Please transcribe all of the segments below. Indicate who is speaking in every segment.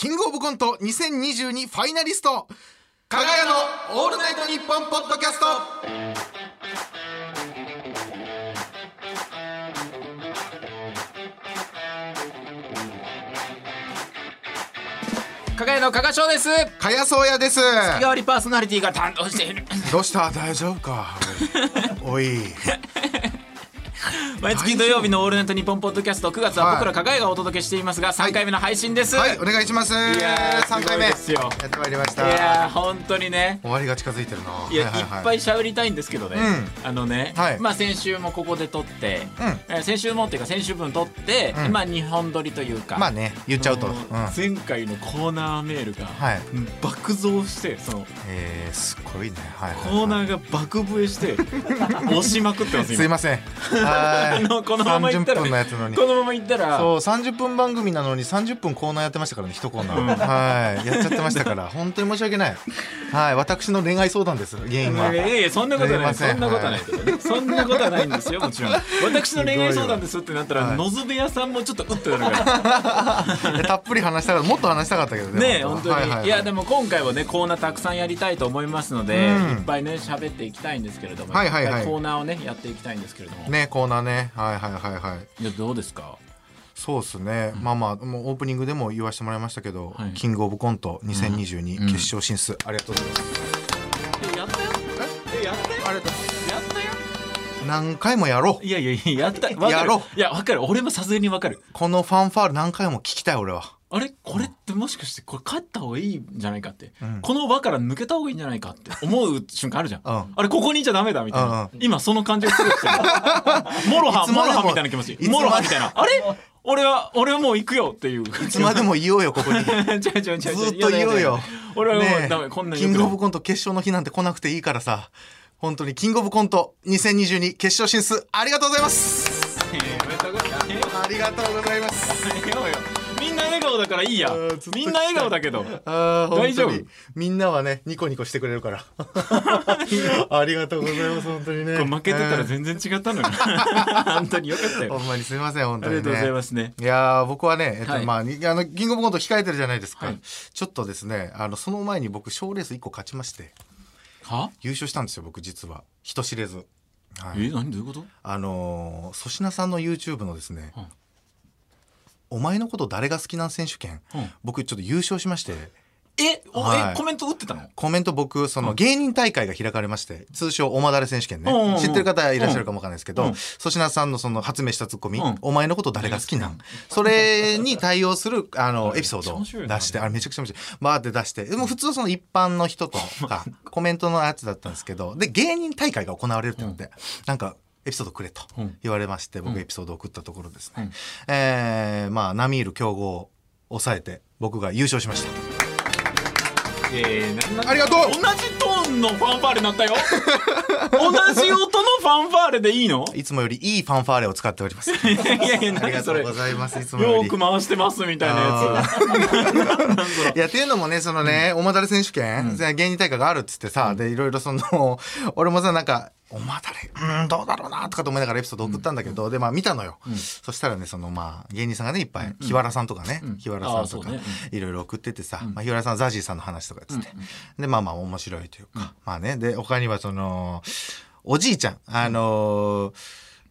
Speaker 1: キングオブコント2022ファイナリスト加賀屋のオールナイトニッポンポッドキャスト。
Speaker 2: 加賀屋の加賀翔です。
Speaker 1: 加谷宗也です。
Speaker 2: 日替わりパーソナリティが担当している。
Speaker 1: どうした？大丈夫か？おい
Speaker 2: 毎月土曜日の「オールナイトニッポン」ポッドキャスト9月は僕ら加賀屋がお届けしていますが3回目の配信です、
Speaker 1: はいお願いします。
Speaker 2: やー
Speaker 1: 3回目。
Speaker 2: ですよ。
Speaker 1: やってまいりました。
Speaker 2: いやー本当にね。
Speaker 1: 終わりが近づいてるな。い
Speaker 2: や、
Speaker 1: はいはい
Speaker 2: っぱい喋りたいんですけどね、
Speaker 1: う
Speaker 2: あのね、
Speaker 1: はい。
Speaker 2: まあ先週もここで撮って、
Speaker 1: う
Speaker 2: 先週もっていうか先週分撮って、
Speaker 1: うん。
Speaker 2: まあ2本撮りというか。
Speaker 1: まあね言っちゃうと、
Speaker 2: 前回のコーナーメールが、
Speaker 1: はい。
Speaker 2: 爆増してその
Speaker 1: えー、すごいね。
Speaker 2: コーナーが爆増えして 押しまくってます今。
Speaker 1: すいません。はい
Speaker 2: あのこのままいったら
Speaker 1: 30分のやつのに。
Speaker 2: このままいったら。
Speaker 1: そう30分番組なのに30分コーナーやってましたからね一コーナー、はい。やっちゃってましたから。本当に申し訳ない。はい。私の恋愛相談です原因は。い
Speaker 2: やいやそんなことない。そんなことはないけどね。そんなことはないんですよもちろん。私の恋愛相談ですってなったら
Speaker 1: はい
Speaker 2: 野津部屋さんもちょっとうってなるから。
Speaker 1: たっぷり話したかったもっと話したかったけどね
Speaker 2: ねえ本当に、
Speaker 1: はいはいはい。
Speaker 2: いやでも今回はねコーナーたくさんやりたいと思いますので、
Speaker 1: うん。
Speaker 2: いっぱいね喋っていきたいんですけれども、
Speaker 1: はいはいはい。
Speaker 2: コーナーをねやっていきたいんですけれども、
Speaker 1: ねコーナーねはいはいはいはい。
Speaker 2: いやどうですか？
Speaker 1: そうですね、まあまあもうオープニングでも言わせてもらいましたけど、
Speaker 2: はい。
Speaker 1: キングオブコント2022
Speaker 2: うん。
Speaker 1: 決勝進出、ありがとうございます。
Speaker 2: えやったよ。えやったよ。
Speaker 1: ありがとう
Speaker 2: やったよ。
Speaker 1: 何回もやろう。
Speaker 2: いやいやいややった。わかる。
Speaker 1: やろう。
Speaker 2: いやわかる。俺もさすがにわかる。
Speaker 1: このファンファール何回も聞きたい俺は
Speaker 2: あれ？これってもしかしてこれ勝った方がいいんじゃないかって、
Speaker 1: うん。
Speaker 2: この輪から抜けた方がいいんじゃないかって思う瞬間あるじゃん、
Speaker 1: うん。
Speaker 2: あれここにいちゃダメだみたいな、
Speaker 1: うん
Speaker 2: 今その感じがすごいして。るモロハ
Speaker 1: いつまでも
Speaker 2: モロハみたいな気持ち。
Speaker 1: いつまで
Speaker 2: モロハみたいな。あれ？俺は俺はもう行くよっていう。
Speaker 1: いつまでも言おうよここに。ず
Speaker 2: 違う違う違う違う
Speaker 1: っと言おうよ。
Speaker 2: 俺はもうダメこんなん
Speaker 1: キングオブ
Speaker 2: コ
Speaker 1: コント決勝の日なんて来なくていいからさ。本当にキングオブコント2022決勝進出ありがとうございます。ありがとうございます。
Speaker 2: みんな笑顔だからいいや。みんな笑顔だけど。大丈夫？
Speaker 1: みんなはねニコニコしてくれるから。ありがとうございます本当にね。
Speaker 2: 負けてたら全然違ったのに。本当によかったよ。
Speaker 1: ほんまにすみません本当にね。
Speaker 2: ありがとうございますね。
Speaker 1: いやー僕はね、えっと
Speaker 2: はい。
Speaker 1: まあにあのキングオブコント控えてるじゃないですか、
Speaker 2: はい。
Speaker 1: ちょっとですねあのその前に僕賞レース1個勝ちまして。
Speaker 2: は？
Speaker 1: 優勝したんですよ僕実は。人知れず、はい、
Speaker 2: え何？どういうこと？
Speaker 1: あのー粗品さんの YouTube のですね、
Speaker 2: うん
Speaker 1: お前のこと誰が好きなん選手権、
Speaker 2: うん。
Speaker 1: 僕ちょっと優勝しまして。
Speaker 2: え？お
Speaker 1: はい。
Speaker 2: えコメント打ってたの？
Speaker 1: コメント僕その芸人大会が開かれまして通称おまだれ選手権ね、
Speaker 2: うんうんうん。
Speaker 1: 知ってる方いらっしゃるかもわかんないですけど
Speaker 2: うん。
Speaker 1: 粗品、さんのその発明したツッコミ、
Speaker 2: うん。
Speaker 1: お前のこと誰が好きなん、それに対応するあのエピソード出してあれめちゃくちゃ面白い。バーって出してでも普通その一般の人とかコメントのやつだったんですけどで芸人大会が行われるってなって、なんかエピソードくれと
Speaker 2: うん。
Speaker 1: 言われまして僕
Speaker 2: うん。
Speaker 1: エピソードを送ったところですね、
Speaker 2: うん。
Speaker 1: えーまあ並みいる強豪を抑えて僕が優勝しました。
Speaker 2: えー、
Speaker 1: ありがとう！
Speaker 2: 同じトーンのファンファーレになったよ。同じ音ァンファーレでいいの？
Speaker 1: いつもよりいいファンファーレを使っております。
Speaker 2: いやいや
Speaker 1: ありがとございます。いつもより
Speaker 2: よく回してますみたいなやつ。
Speaker 1: いやっていうのもねそのね、おまだれ選手権、芸人大会があるっつってさ、でいろいろその 俺もさなんかおまだれうんどうだろうなとかと思いながらエピソード送ったんだけど、でまあ見たのよ、そしたらねそのまあ芸人さんがねいっぱい、日原さんとかね、
Speaker 2: ん。
Speaker 1: 日原さんとかいろいろ送っててさ、まあ、日原さんはザジーさんの話とかっつって、でまあまあ面白いというか、まあねで他にはそのおじいちゃんあの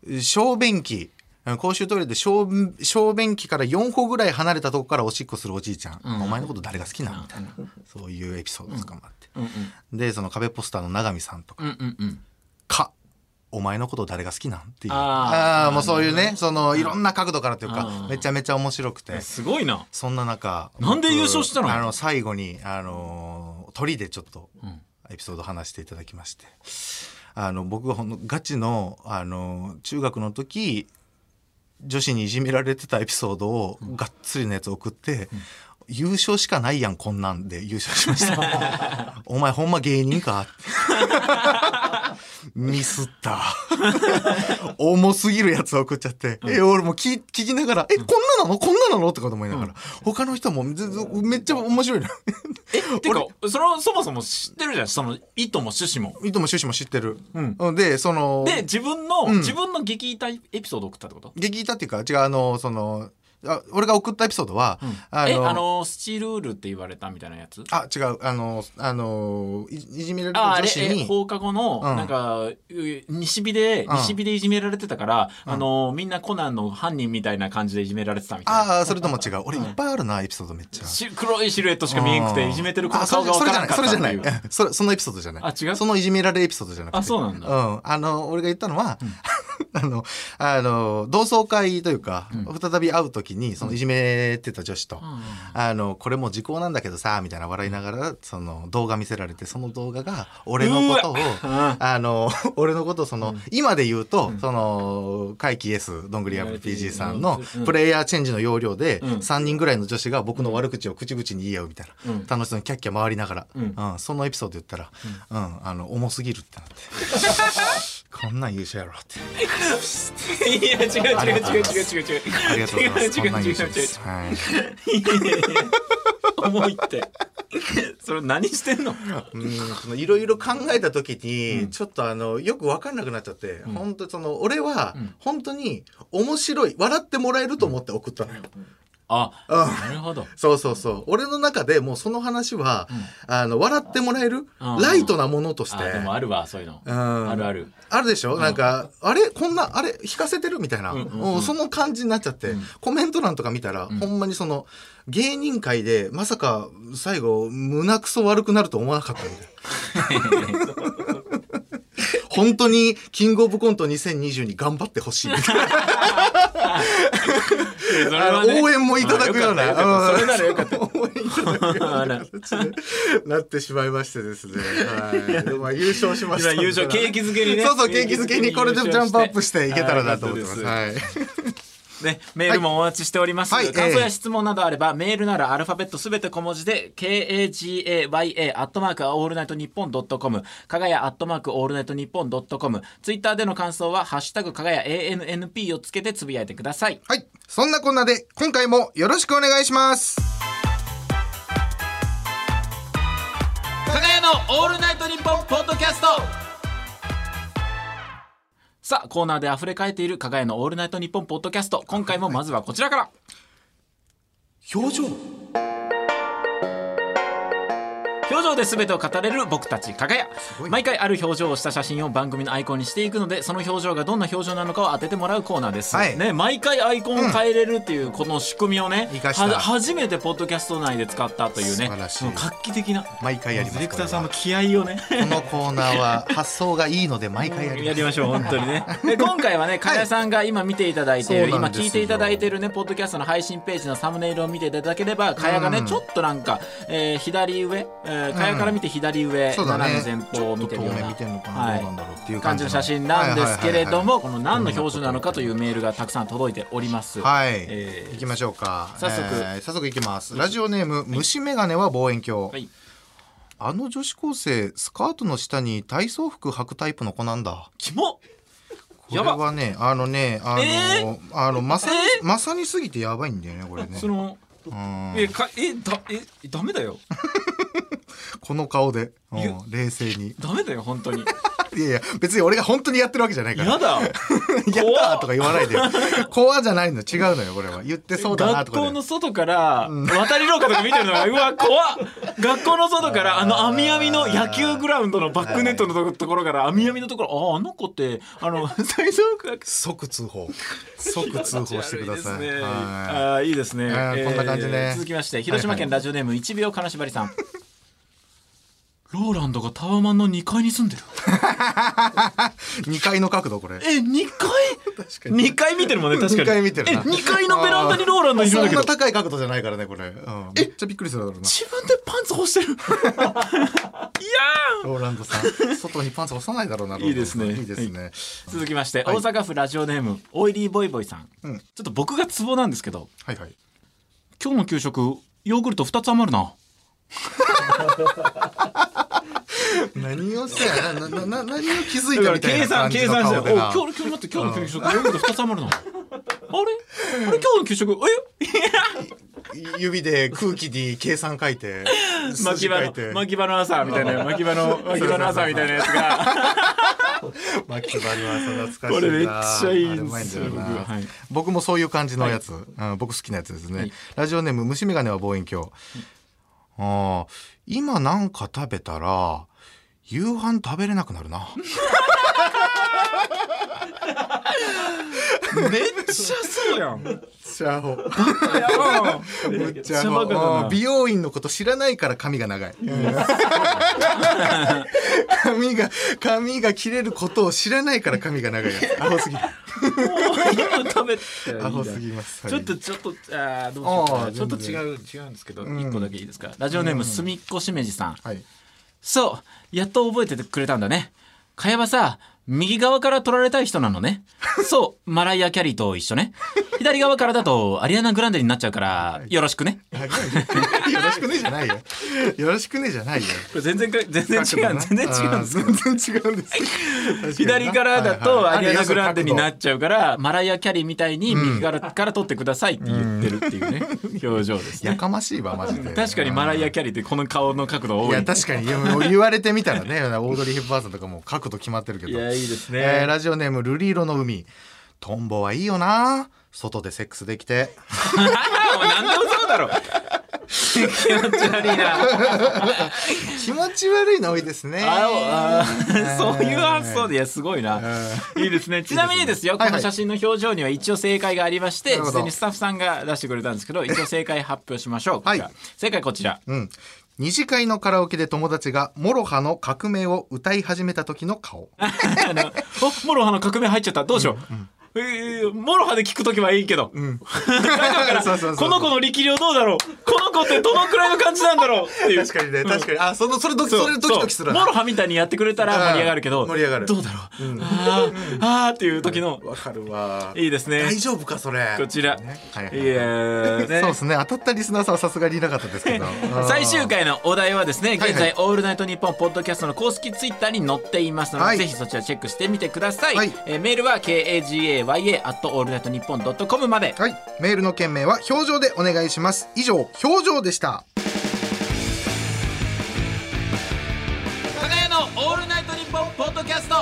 Speaker 1: ー小便器公衆トイレで小小便器から4歩ぐらい離れたとこからおしっこするおじいちゃん、
Speaker 2: ん。
Speaker 1: お前のこと誰が好きなん？みたいな、そういうエピソードとかもあって、
Speaker 2: うんうん
Speaker 1: でその壁ポスターの永見さんとか。
Speaker 2: うんうんうん「
Speaker 1: かお前のこと誰が好きなん?」っていう。
Speaker 2: あー。
Speaker 1: あーもうそういうねそのいろんな角度からというか
Speaker 2: うん。
Speaker 1: めちゃめちゃ面白くて。
Speaker 2: すごいな。
Speaker 1: そんな中
Speaker 2: なんで優勝したの？
Speaker 1: 僕あの最後にあの鳥でちょっと
Speaker 2: うん。
Speaker 1: エピソード話していただきましてあの僕がほんのガチのあの中学の時女子にいじめられてたエピソードをがっつりのやつ送って、優勝しかないやんこんなんで優勝しました。お前ほんま芸人かミスった。重すぎるやつを送っちゃって、え俺も聞聞きながら「えこんななの？こんななの?」とかと思いながら、他の人もめっちゃ面白いな
Speaker 2: えてかそのそもそも知ってるじゃん？その意図も趣旨も。
Speaker 1: いとも趣旨も知ってる、
Speaker 2: うん。
Speaker 1: でその
Speaker 2: で自分の、
Speaker 1: うん。
Speaker 2: 自分の激痛エピソード送ったってこと？
Speaker 1: 激痛っていうか違うあのそのあ俺が送ったエピソードは、
Speaker 2: えあのスチールールって言われたみたいなやつ？
Speaker 1: あ違う。あのあのいいじめられた女子に。
Speaker 2: え放課後の、
Speaker 1: うん。
Speaker 2: なんかう西日で
Speaker 1: うん。
Speaker 2: 西日でいじめられてたから、あのみんなコナンの犯人みたいな感じでいじめられてたみたいな。
Speaker 1: ああそれとも違う。俺いっぱいあるなエピソードめっちゃ。
Speaker 2: し黒いシルエットしか見えんく
Speaker 1: うん。
Speaker 2: ていじめてる子の顔がわから
Speaker 1: ない
Speaker 2: っていう。
Speaker 1: それじゃない。それそのエピソードじゃない。
Speaker 2: あ違う？
Speaker 1: そのいじめられエピソードじゃなくて。
Speaker 2: あそうなんだ。
Speaker 1: うん、あの俺が言ったのは、あのあの同窓会というか、再び会う時にそのいじめてた女子と、
Speaker 2: ん
Speaker 1: あのこれもう時効なんだけどさみたいな笑いながらその動画見せられてその動画が俺のことを
Speaker 2: わ
Speaker 1: あの 俺のことをその、今で言うと、その怪奇 S どんぐり RPG さんの
Speaker 2: うん。
Speaker 1: プレイヤーチェンジの要領で
Speaker 2: うん。
Speaker 1: 3人ぐらいの女子が僕の悪口を口々に言い合うみたいな、
Speaker 2: うん。
Speaker 1: 楽しそうにキャッキャ回りながら、
Speaker 2: うん。
Speaker 1: うんそのエピソード言ったら、うんあの重すぎるってなって こんなん優秀やろって
Speaker 2: いや違う違う違う違う違う違う
Speaker 1: ありがとうございますこんなん優秀ですはい
Speaker 2: 重いってそれ何してんの
Speaker 1: うんそのいろいろ考えた時に、ちょっとあのよく分かんなくなっちゃって、本当その俺は本当に面白い笑ってもらえると思って送ったのよ。
Speaker 2: あ
Speaker 1: うん。
Speaker 2: なるほど。
Speaker 1: そうそうそう。俺の中でもうその話は、あの笑ってもらえる、
Speaker 2: うん。
Speaker 1: ライトなものとして。
Speaker 2: あでもあるわそういうの。
Speaker 1: うん。
Speaker 2: あるある。
Speaker 1: あるでしょ、なんかあれ？こんなあれ？引かせてるみたいな、
Speaker 2: んうんうん。
Speaker 1: もうその感じになっちゃって、コメント欄とか見たら、ほんまにその芸人界でまさか最後胸くそ悪くなると思わなかったみたいな。本当にキングオブコント2020に頑張ってほしい。応援もいただくような。
Speaker 2: それならよかった。
Speaker 1: 応援いただくような形でなってしまいましてですね。はい。でもまあ優勝しました
Speaker 2: 優勝景気づけにね。
Speaker 1: そうそう景気づけにこれでジャンプアップしていけたらなと思ってます。
Speaker 2: はい
Speaker 1: はい。
Speaker 2: ね、メールもお待ちしております、
Speaker 1: はい。
Speaker 2: 感想や質問などあれば、メールならアルファベットすべて小文字で KAGAYA アットマークオールナイトニッポンドットコムかがやアットマークオールナイトニッポンドットコム。ツイッターでの感想はハッシュタグかがや ANNP をつけてつぶやいてください。
Speaker 1: はい。そんなこんなで今回もよろしくお願いします。
Speaker 2: かがやのオールナイトニッポンポッドキャストさあコーナーで溢れ返っているかがやのオールナイトニッポンポッドキャスト。今回もまずはこちらから。
Speaker 1: 表情。
Speaker 2: 表情で全てを語れる僕たちかがや。毎回ある表情をした写真を番組のアイコンにしていくのでその表情がどんな表情なのかを当ててもらうコーナーです、
Speaker 1: はい。
Speaker 2: ね、毎回アイコンを変えれるっていうこの仕組みをね、
Speaker 1: 生かした。
Speaker 2: は初めてポッドキャスト内で使ったというね画期的な
Speaker 1: 毎回やります。
Speaker 2: ディレクターさんの
Speaker 1: こ
Speaker 2: 気合をね。
Speaker 1: このコーナーは発想がいいので毎回やります。
Speaker 2: やりましょう本当にね。で今回はね加谷さんが今見ていただいている、今
Speaker 1: そうなんですよ。
Speaker 2: 聞いていただいているねポッドキャストの配信ページのサムネイルを見ていただければ加谷がね、ちょっとなんか、えー左上、えー、加谷から見て左上、
Speaker 1: そうだね。
Speaker 2: 斜め前方を見てるような。
Speaker 1: ちょっと遠目見てんのかな
Speaker 2: はい。
Speaker 1: どうないう
Speaker 2: 感
Speaker 1: 感じの
Speaker 2: 写真なんですけれどもこの何の表情なのかというメールがたくさん届いております。
Speaker 1: はい、
Speaker 2: えー
Speaker 1: 行きましょうか。
Speaker 2: 早速。
Speaker 1: えー早速行きます。ラジオネーム、虫眼鏡は望遠鏡、
Speaker 2: はい。
Speaker 1: あの女子高生スカートの下に体操服履くタイプの子なんだ。
Speaker 2: キモ
Speaker 1: これはねあのねあの、
Speaker 2: え
Speaker 1: あのまさに、
Speaker 2: え
Speaker 1: まさにすぎてやばいんだよねこれね。
Speaker 2: その
Speaker 1: うん
Speaker 2: えかえだえダメだよ。
Speaker 1: この顔で、冷静に。
Speaker 2: ダメだよ本当に。
Speaker 1: いやいや別に俺が本当にやってるわけじゃないから。
Speaker 2: やだ。
Speaker 1: やだーとか言わないでよ。怖じゃないの違うのよこれは。言ってそうだなとかで。
Speaker 2: 学校の外から渡り廊下とか見てるのがうわ怖っ。学校の外からあの網網の野球グラウンドのバックネットのところから網網のところああの子ってあの最初
Speaker 1: 即通報。即通報してください。
Speaker 2: いいですね。
Speaker 1: は
Speaker 2: ああいいですね。
Speaker 1: あーこんな感じね。
Speaker 2: 続きまして広島県ラジオネーム1秒金縛りさん。ローランドがタワマンの2階に住んでる。
Speaker 1: い、2階の角度これ。
Speaker 2: え、2階？
Speaker 1: 確かに
Speaker 2: ?2 階見てるもんね、確かに。
Speaker 1: 二階見てるな。
Speaker 2: え、2階のベランダにローランドいるんだけど。
Speaker 1: そんな。高い角度じゃないからねこれ、うん、めっちゃびっくりするだろうな。
Speaker 2: 自分でパンツ干してる。いや
Speaker 1: ローランドさん外にパンツ干さないだろうな
Speaker 2: いいですね。
Speaker 1: いいですね、
Speaker 2: ー続きまして、
Speaker 1: はい。
Speaker 2: 大阪府ラジオネーム、オイリーボイボイさん。
Speaker 1: うん。
Speaker 2: ちょっと僕がツボなんですけど、
Speaker 1: はいはい。
Speaker 2: 今日の給食、ヨーグルト2つ余るな。
Speaker 1: 何をさなななな何を気づいたみたい
Speaker 2: 計算
Speaker 1: な感じの
Speaker 2: 計算してお
Speaker 1: 顔でな
Speaker 2: 今日今日待って今日の給食ヨーグルト2つ余るなあれ？あれ？今日の給食え？
Speaker 1: 指で空気に計算書いて
Speaker 2: 巻き場の巻き場の朝みたいな 巻き場の巻き場の朝みたいなやつが。
Speaker 1: 巻き場の朝懐かしいな。
Speaker 2: これめっちゃいいんですよ僕。はい。
Speaker 1: 僕もそういう感じのやつ、うん、僕好きなやつですね、
Speaker 2: はい。
Speaker 1: ラジオネーム虫眼鏡は望遠鏡、ああ今なんか食べたら夕飯食べれなくなるな。
Speaker 2: めっちゃそうやん。
Speaker 1: チャホ
Speaker 2: めっ
Speaker 1: めっ
Speaker 2: ちゃ
Speaker 1: 美容院のこと知らないから髪が長い。髪が髪が切れることを知らないから髪が長いアホすぎ
Speaker 2: 食べて。
Speaker 1: アホすぎます。
Speaker 2: ちょっとちょっとあーどうちょっと
Speaker 1: 全
Speaker 2: 違う違うんですけど
Speaker 1: ん。
Speaker 2: 一個だけいいですか。ラジオネームすみっこしめじさん。
Speaker 1: はい。
Speaker 2: そうやっと覚えててくれたんだね。かやばさ右側から取られたい人なのね。そう。マライア・キャリーと一緒ね。左側からだとアリアナ・グランデになっちゃうからよろしくね。
Speaker 1: あよろしくねじゃないよ。よろしくねじゃないよ。
Speaker 2: これ全然か全然違う全然違うんです
Speaker 1: 全然違うんです。
Speaker 2: 左からだとアリアナ・グランデにな
Speaker 1: っ
Speaker 2: っちゃうからマライア・キャリーみたいに右からから取ってくださいって言ってるっていうね表情ですね。
Speaker 1: やかましいわマジで。
Speaker 2: 確かにマライア・キャリーってこの顔の角度多い。
Speaker 1: いや確かに。言われてみたらねオードリー・ヘップバーンさんとかも角度決まってるけど
Speaker 2: いやいいですね、
Speaker 1: えーラジオネームルリ色の海。トンボはいいよな。外でセックスできて。
Speaker 2: 何でもそうだろ。気持ち悪いな。
Speaker 1: 気持ち悪いの多いですね。
Speaker 2: ああそういう発想でいやすごいな。いいですね。ちなみにですよ、
Speaker 1: はいはい。
Speaker 2: この写真の表情には一応正解がありまして、事前にスタッフさんが出してくれたんですけど、一応正解発表しましょう。
Speaker 1: はい。
Speaker 2: 正解こちら。
Speaker 1: うん二次会のカラオケで友達が MOROHAの革命を歌い始めた時の顔
Speaker 2: あの、お、 MOROHAの革命入っちゃった。どうしよう。えー MOROHAで聞くときはいいけど、
Speaker 1: う そうそう
Speaker 2: この子の力量どうだろう？この子ってどのくらいの感じなんだろう？っていう。
Speaker 1: 確かにね。確かに。あそのそれドキドキドキする
Speaker 2: MOROHAみたいにやってくれたら盛り上がるけど、
Speaker 1: うん盛り上がる。
Speaker 2: どうだろう、あーあーっていう時の、
Speaker 1: わかるわ。
Speaker 2: いいですね。
Speaker 1: 大丈夫かそれ。
Speaker 2: こちら、
Speaker 1: ねはいはい
Speaker 2: い。や
Speaker 1: そうですね。当たったリスナーさんはさすがにいなかったですけど。
Speaker 2: 最終回のお題はですね
Speaker 1: はい
Speaker 2: 現在「オールナイトニッポン」ポッドキャストの公式ツイッターに載っていますので、
Speaker 1: はい。
Speaker 2: ぜひそちらチェックしてみてください、
Speaker 1: はい。
Speaker 2: えーメールは kagaya at all night nippon dot com まで。
Speaker 1: はい。メールの件名は表情でお願いします。以上表情でした。
Speaker 2: 加賀屋の「オールナイトニッポン」ポッドキャスト。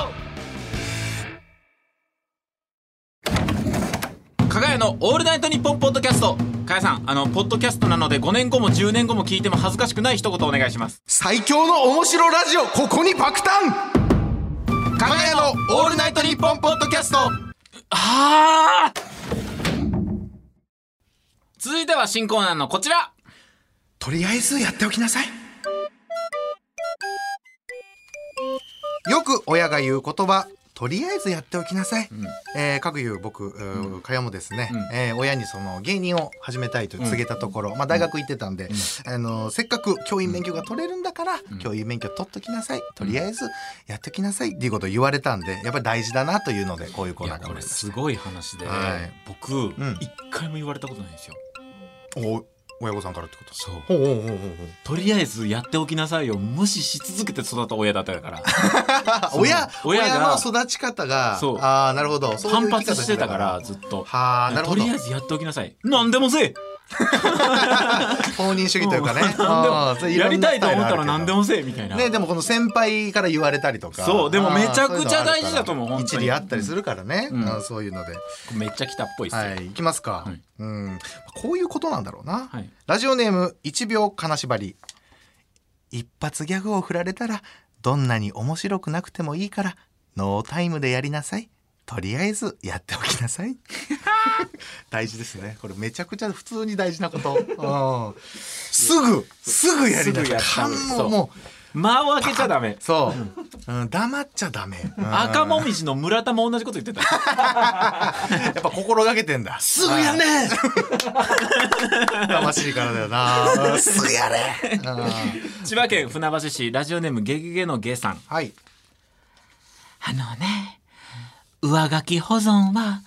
Speaker 2: 加賀屋の「オールナイトニッポン」ポッドキャスト。加谷さんあのポッドキャストなので5年後も10年後も聞いても恥ずかしくない一言お願いします。
Speaker 1: 最強の面白ラジオここに爆誕。かがやのオールナイトニッポンポッドキャスト
Speaker 2: ああ続いては新コーナーのこちら。
Speaker 1: とりあえずやっておきなさい。よく親が言う言葉。とりあえずやっておきなさい、えー、各いう僕、かやもですね、えー親にその芸人を始めたいと告げたところ、まあ、大学行ってたんで、あのせっかく教員免許が取れるんだから、教員免許取っときなさい。とりあえずやっておきなさい。っていうことを言われたんでやっぱり大事だなというのでこういうコーナーが生まれ
Speaker 2: すごい話で、
Speaker 1: はい。
Speaker 2: 僕
Speaker 1: ん。
Speaker 2: 一回も言われたことないんですよ。
Speaker 1: お親御さんからってこと？
Speaker 2: そう。とりあえずやっておきなさいよ。無視し続けて育った親だったから。
Speaker 1: あ親
Speaker 2: 親
Speaker 1: の育ち方が
Speaker 2: そう。
Speaker 1: ああなるほど。
Speaker 2: 反発してたからずっと。
Speaker 1: はあなるほど。
Speaker 2: とりあえずやっておきなさい。何でもせえ
Speaker 1: 放任主義というかね。
Speaker 2: 何でも
Speaker 1: あーそれいろんな
Speaker 2: やりたいと思ったら何でもせえみたいな、
Speaker 1: ねでもこの先輩から言われたりとか。
Speaker 2: そうでもめちゃくちゃ大事だと思う
Speaker 1: そういう一理あったりするからね、
Speaker 2: うん。
Speaker 1: そういうので。
Speaker 2: めっちゃ来たっぽいっすよ、
Speaker 1: はい行きますか、
Speaker 2: はい。
Speaker 1: うん。こういうことなんだろうな、
Speaker 2: はい。
Speaker 1: ラジオネーム1秒金縛り。一発ギャグを振られたらどんなに面白くなくてもいいからノータイムでやりなさいとりあえずやっておきなさい。大事ですね。これめちゃくちゃ普通に大事なこと、うん、すぐすぐやりなさい。
Speaker 2: すぐやった
Speaker 1: 反
Speaker 2: そう。間を開けちゃダメ。
Speaker 1: うそう、うん、黙っちゃダメ、うん。
Speaker 2: 赤もみじの村田も同じこと言ってた。
Speaker 1: やっぱ心がけてんだ。すぐやね魂からだよな。うんすぐやれ、うん。
Speaker 2: 千葉県船橋市ラジオネームゲゲゲのゲさん。
Speaker 1: はい。
Speaker 2: あのね上書き保存は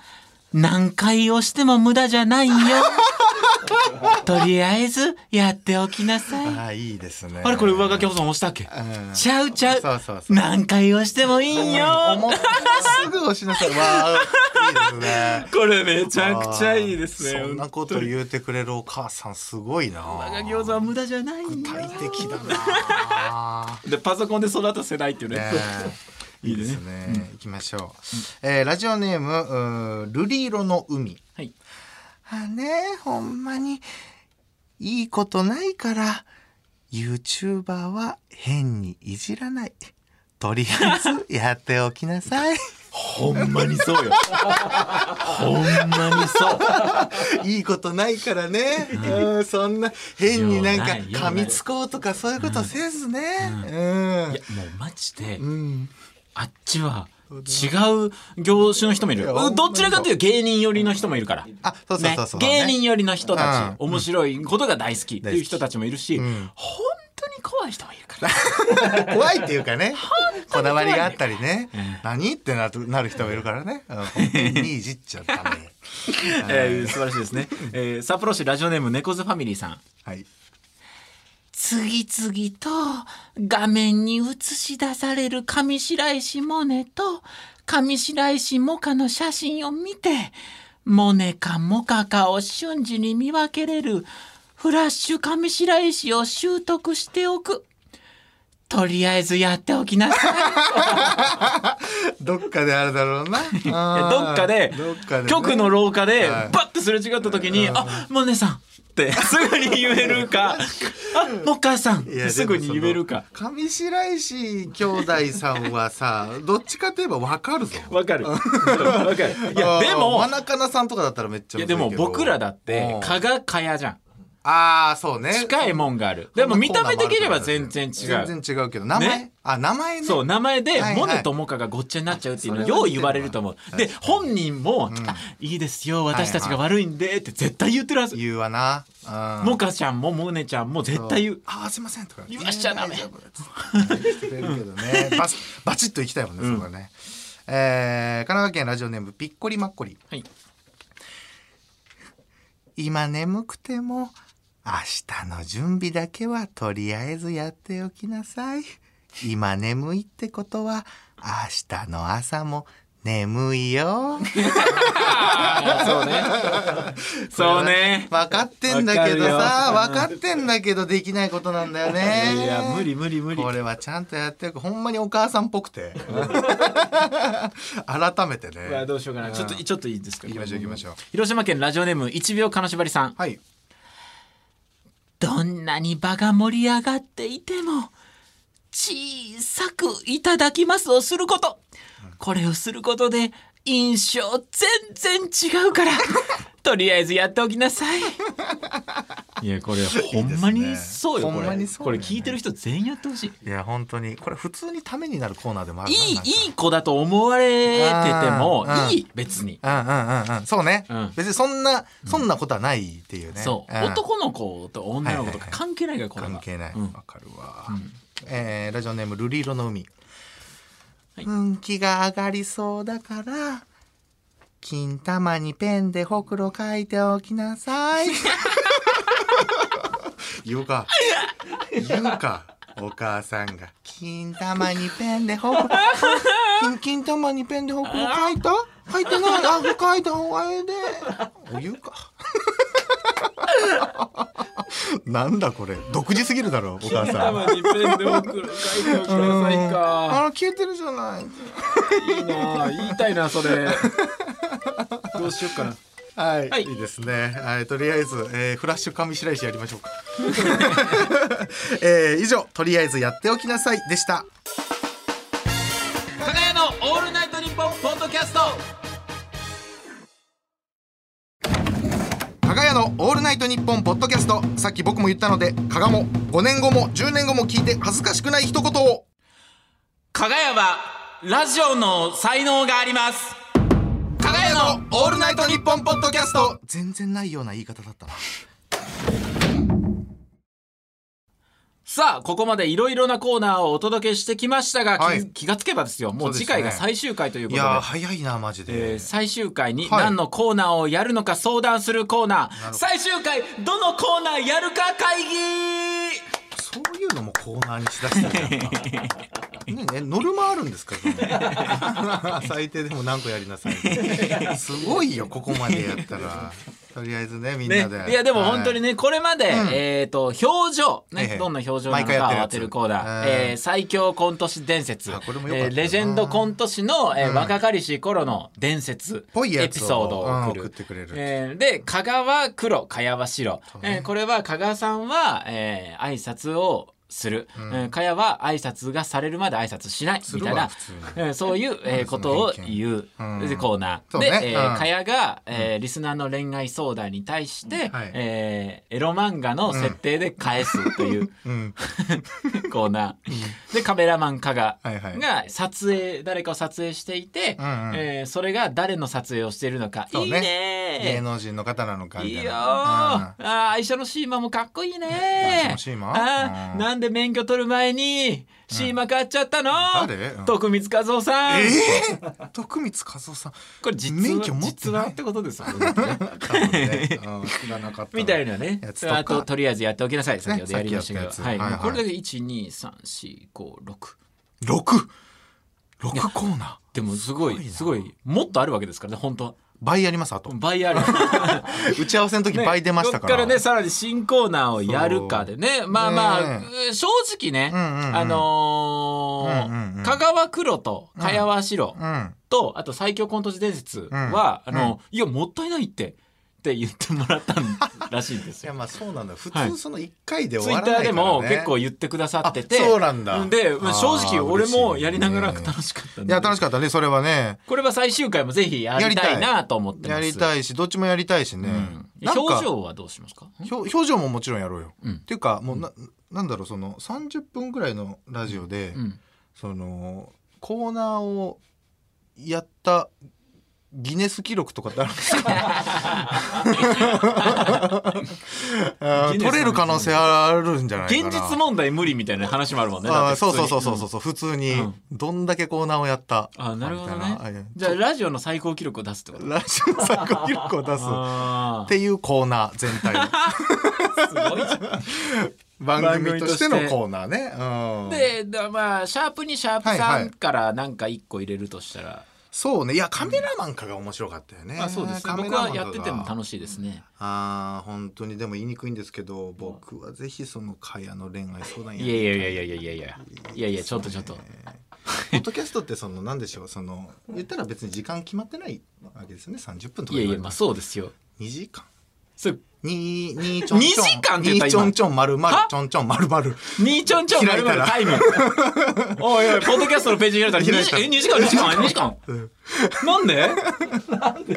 Speaker 2: 何回押しても無駄じゃないよ。とりあえずやっておきなさい。
Speaker 1: ああいいですね。
Speaker 2: あれこれ上書き保存押したっけ？
Speaker 1: うん。
Speaker 2: ちゃうちゃう。
Speaker 1: そうそうそう
Speaker 2: 何回押してもいいよ。
Speaker 1: すぐ押しなさい。わあいいですね。
Speaker 2: これめちゃくちゃいいですね
Speaker 1: そんなこと言うてくれるお母さんすごいな。
Speaker 2: 上書き保存は無駄じゃないよ。
Speaker 1: 具体的だな。
Speaker 2: でパソコンで育たせないっていうね。
Speaker 1: ねいいですね。行きましょう。えーラジオネームうールリ色の海。
Speaker 2: はい
Speaker 1: あねほんまにいいことないから YouTuber は変にいじらない。とりあえずやっておきなさい。
Speaker 2: ほんまにそうよほんまにそう
Speaker 1: いいことないからね。うん、そんな変になんか噛みつこうとかそういうことせずね。うん。
Speaker 2: いやもうマジで、
Speaker 1: うん。
Speaker 2: あっちは違う業種の人もいる。どちらかというと芸人寄りの人もいるから。
Speaker 1: あ、そうそうそうそう、
Speaker 2: ね、芸人寄りの人たち、
Speaker 1: うん。
Speaker 2: 面白いことが大好きっていう人たちもいるし、
Speaker 1: ん。
Speaker 2: 本当に怖い人もいるから。
Speaker 1: 怖いっていうかね。こだわりがあったりね、
Speaker 2: え
Speaker 1: 何ってなるなる人もいるからね、にいじっちゃダメ
Speaker 2: えー素晴らしいですね、えー札幌市ラジオネーム猫背ファミリーさん。
Speaker 1: はい
Speaker 2: 次々と画面に映し出される上白石萌音と上白石萌歌の写真を見て萌音か萌歌かを瞬時に見分けれるフラッシュ上白石を習得しておく。とりあえずやっておきなさい。
Speaker 1: どっかであるだろうな
Speaker 2: どっかで
Speaker 1: どっかでね
Speaker 2: 局の廊下で
Speaker 1: はい
Speaker 2: バッてすれ違った時に「あモネさん」ってすぐに言えるか「あモッカーさん」すぐに言えるか。
Speaker 1: 上白石兄弟さんはさ どっちかといえばわかるぞ。
Speaker 2: わかる。わかる。いやでも
Speaker 1: 真中菜さんとかだったらめっちゃ
Speaker 2: いやでも僕らだって
Speaker 1: うん。
Speaker 2: 蚊が蚊帳じゃん
Speaker 1: ああそうね。
Speaker 2: 近いもんがある。でも見た目的には全然違う。
Speaker 1: 全然違うけど名前、
Speaker 2: ね。
Speaker 1: あ名前ね。
Speaker 2: そう名前で
Speaker 1: はいはい。
Speaker 2: モネとモカがごっちゃになっちゃうっていうのよう言われると思う。で本人も「あいいですよ私たちが悪いんで」って絶対言ってるはず。
Speaker 1: 言うわな、うん。
Speaker 2: モカちゃんもモネちゃんも絶対言う。
Speaker 1: あーすいませんとか。
Speaker 2: 言わしちゃダメ。
Speaker 1: 大丈夫言ってくれるけどねバチッといきたいもんね、そこはね。えー神奈川県ラジオネームぴっこりまっこり。
Speaker 2: はい
Speaker 1: 今眠くても明日の準備だけはとりあえずやっておきなさい。今眠いってことは明日の朝も眠いよ。
Speaker 2: そうね。そうね。
Speaker 1: 分かってんだけどさ分かってんだけどできないことなんだよね。
Speaker 2: いや無理無理無理。
Speaker 1: これはちゃんとやっておくほんまにお母さんっぽくて。改めてね。
Speaker 2: どうしようかな。ちょっとちょっといいですか？
Speaker 1: 行きましょう行きましょう。
Speaker 2: 広島県ラジオネーム1秒金縛りさん。
Speaker 1: はい。
Speaker 2: どんなに場が盛り上がっていても小さくいただきますをすること。これをすることで印象全然違うから。とりあえずやっておきなさい。いやこれほんまにそうよこれ。これ聞いてる人全員やってほしい。
Speaker 1: いや本当に。これ普通にためになるコーナーでもある
Speaker 2: い
Speaker 1: ない
Speaker 2: いい子だと思われてても
Speaker 1: うん。
Speaker 2: いい別に。
Speaker 1: うんうんうんうん。そうね、
Speaker 2: うん。
Speaker 1: 別にそんなそんなことはないっていうね、
Speaker 2: そう、
Speaker 1: ん。
Speaker 2: 男の子と女の子とか関係ないからこれは。
Speaker 1: 関係ない。わ、
Speaker 2: うん。
Speaker 1: かるわ、えーラジオネームルリ色の海、
Speaker 2: はい。
Speaker 1: 運気が上がりそうだから金玉にペンでほくろ書いておきなさい 言うか。言うか。お母さんが金玉にペンでほくろ金金玉にペンでほくろ書いた？書いてない。あ書いた方がええで。言うか。なんだこれ。独自すぎるだろお母さん。
Speaker 2: 頭にペンで送る書いておきなさい
Speaker 1: あ
Speaker 2: から
Speaker 1: 消えてるじゃない。
Speaker 2: いいな言いたいなそれ。どうしようかな
Speaker 1: はい、
Speaker 2: はい
Speaker 1: い、いですね。はい、とりあえず、えーフラッシュ上白石やりましょうか。えー以上、とりあえずやっておきなさいでした。
Speaker 2: 加賀屋のオールナイトニッポンポッドキャスト
Speaker 1: 加賀屋のオールナイトニッポンポッドキャスト。さっき僕も言ったので、加賀も5年後も10年後も聞いて恥ずかしくない一言を。
Speaker 2: 加賀屋はラジオの才能があります
Speaker 1: 加賀屋のオールナイトニッポンポッドキャスト。全然ないような言い方だったな。
Speaker 2: さあここまでいろいろなコーナーをお届けしてきましたが、き
Speaker 1: はい。
Speaker 2: 気がつけばですよ。もう次回が最終回ということで。
Speaker 1: いやー早いなマジで、
Speaker 2: えー最終回に
Speaker 1: はい。
Speaker 2: 何のコーナーをやるのか相談するコーナー、
Speaker 1: ほど。
Speaker 2: 最終回どのコーナーやるか会議。
Speaker 1: そういうのもコーナーにしだしたんか ねねノルマあるんですか 最低でも何個やりなさい。すごいよここまでやったら。とりあえずねみん
Speaker 2: ね
Speaker 1: なで、、
Speaker 2: いやでも本当に
Speaker 1: ね、
Speaker 2: ね、これまで、
Speaker 1: うん。
Speaker 2: えっ、と表情、ね
Speaker 1: ええ。
Speaker 2: どんな表情なのかを当てるコーナー、
Speaker 1: うん。
Speaker 2: えー最強コント師伝説、えーレジェンドコント師の、えー
Speaker 1: うん。
Speaker 2: 若かりし頃の伝説。エピソードを送
Speaker 1: うん
Speaker 2: る。
Speaker 1: 送ってくれる、
Speaker 2: えーで香川黒茅は白、
Speaker 1: うね。
Speaker 2: えーこれは香川さんは、えー挨拶をする、
Speaker 1: うん。
Speaker 2: えー茅は挨拶がされるまで挨拶しない。みたいな。えーそういう、えーことを言う、
Speaker 1: うん。
Speaker 2: でコーナー、
Speaker 1: ね。
Speaker 2: で、えー
Speaker 1: うん。
Speaker 2: かやが、えーリスナーの恋愛相談に対して、
Speaker 1: はい。
Speaker 2: えーエロ漫画の設定で返すという。
Speaker 1: うん。
Speaker 2: コーナー、でカメラマン加賀
Speaker 1: はいはい。
Speaker 2: が撮影誰かを撮影していて、
Speaker 1: うんうん
Speaker 2: えーそれが誰の撮影をしているのか、
Speaker 1: ね。
Speaker 2: いいね
Speaker 1: 芸能人の方なのかい
Speaker 2: いいよあー愛車のシーマもかっこいい
Speaker 1: 愛
Speaker 2: ね
Speaker 1: 車のシーマ？うん。
Speaker 2: あーなんで免許取る前にシーマ買っちゃったの、
Speaker 1: 誰？うん。
Speaker 2: 徳光和夫さん、
Speaker 1: えー、徳光和夫さん。
Speaker 2: これ実は
Speaker 1: 免許持ってない？
Speaker 2: ってことですよね。
Speaker 1: ね、
Speaker 2: みたいなね。あととりあえずやっておきなさい。先ほどやりましたけど、はい。
Speaker 1: はい
Speaker 2: これだけ12345
Speaker 1: 六？六コーナー。
Speaker 2: でもすごい
Speaker 1: すごい
Speaker 2: もっとあるわけですからね本当は
Speaker 1: 倍やりますあと。
Speaker 2: 倍ある
Speaker 1: 打ち合わせの時倍出ましたから、
Speaker 2: こっからねさらに新コーナーをやるかでね。まあまあ、
Speaker 1: ね
Speaker 2: 正直ね、
Speaker 1: うんうんうん
Speaker 2: あのー
Speaker 1: うんうんうん。
Speaker 2: 香川黒と茅和白
Speaker 1: うん。
Speaker 2: と、あと最強コント師伝説は、
Speaker 1: うん。
Speaker 2: あの、いやもったいないってって言ってもらったんらしいんですよ。
Speaker 1: いやまあそうなんだ。普
Speaker 2: はい。
Speaker 1: 通その一回で
Speaker 2: ツ
Speaker 1: 終わらないから、
Speaker 2: イッターで
Speaker 1: ね、
Speaker 2: も結構言ってくださってて。
Speaker 1: あそうなんだ。
Speaker 2: で、まあ正直俺もやりながら楽しかった
Speaker 1: いや楽しかったねそれはね。
Speaker 2: これは最終回もぜひやりたいなと思ってます。
Speaker 1: やりたいしどっちもやりたいしね、
Speaker 2: うん。表情はどうしますか？
Speaker 1: 表表情ももちろんやろうよ、
Speaker 2: うん。
Speaker 1: っていうかもうななんだろうその30分ぐらいのラジオで、
Speaker 2: うん。
Speaker 1: そのコーナーをやったギネス記録とかってあるんですか？取れる可能性あるんじゃないかな。
Speaker 2: 現実問題無理みたいな話もあるもんね
Speaker 1: そうそうそうそうそう、普通に
Speaker 2: うん。
Speaker 1: どんだけコーナーをやった
Speaker 2: あなるほどね。じゃあラジオの最高記録を出すってこと？
Speaker 1: ラジオの最高記録を出す っ
Speaker 2: あ
Speaker 1: ていうコーナー全体
Speaker 2: すごい
Speaker 1: 番組としてのコーナーね、うん、
Speaker 2: でだまあシャープにシャープ
Speaker 1: はいはい
Speaker 2: 3からなんか1個入れるとしたら、
Speaker 1: そうね。いやカメラマンかが面白かったよね、
Speaker 2: まあそうですね。僕はやってても楽しいですね。
Speaker 1: あー本当にでも言いにくいんですけど僕はぜひそのかやの恋愛相談や
Speaker 2: いやい。やいやいやいやいやいや。いやいやちょっとちょっと。
Speaker 1: ポッドキャストってその何でしょう。その言ったら別に時間決まってないわけですよね。30分とか
Speaker 2: いやいやまあそうですよ。
Speaker 1: 2時間。
Speaker 2: それ
Speaker 1: ににちょんちょん。
Speaker 2: 2時間って言った今。
Speaker 1: にちょんちょん丸々
Speaker 2: は？
Speaker 1: ちょんちょん丸々
Speaker 2: にちょんちょん丸々タイム。おいおいポッドキャストのページ開いたら2
Speaker 1: 開いた
Speaker 2: 時え2時間。2時間。2時間。なんで？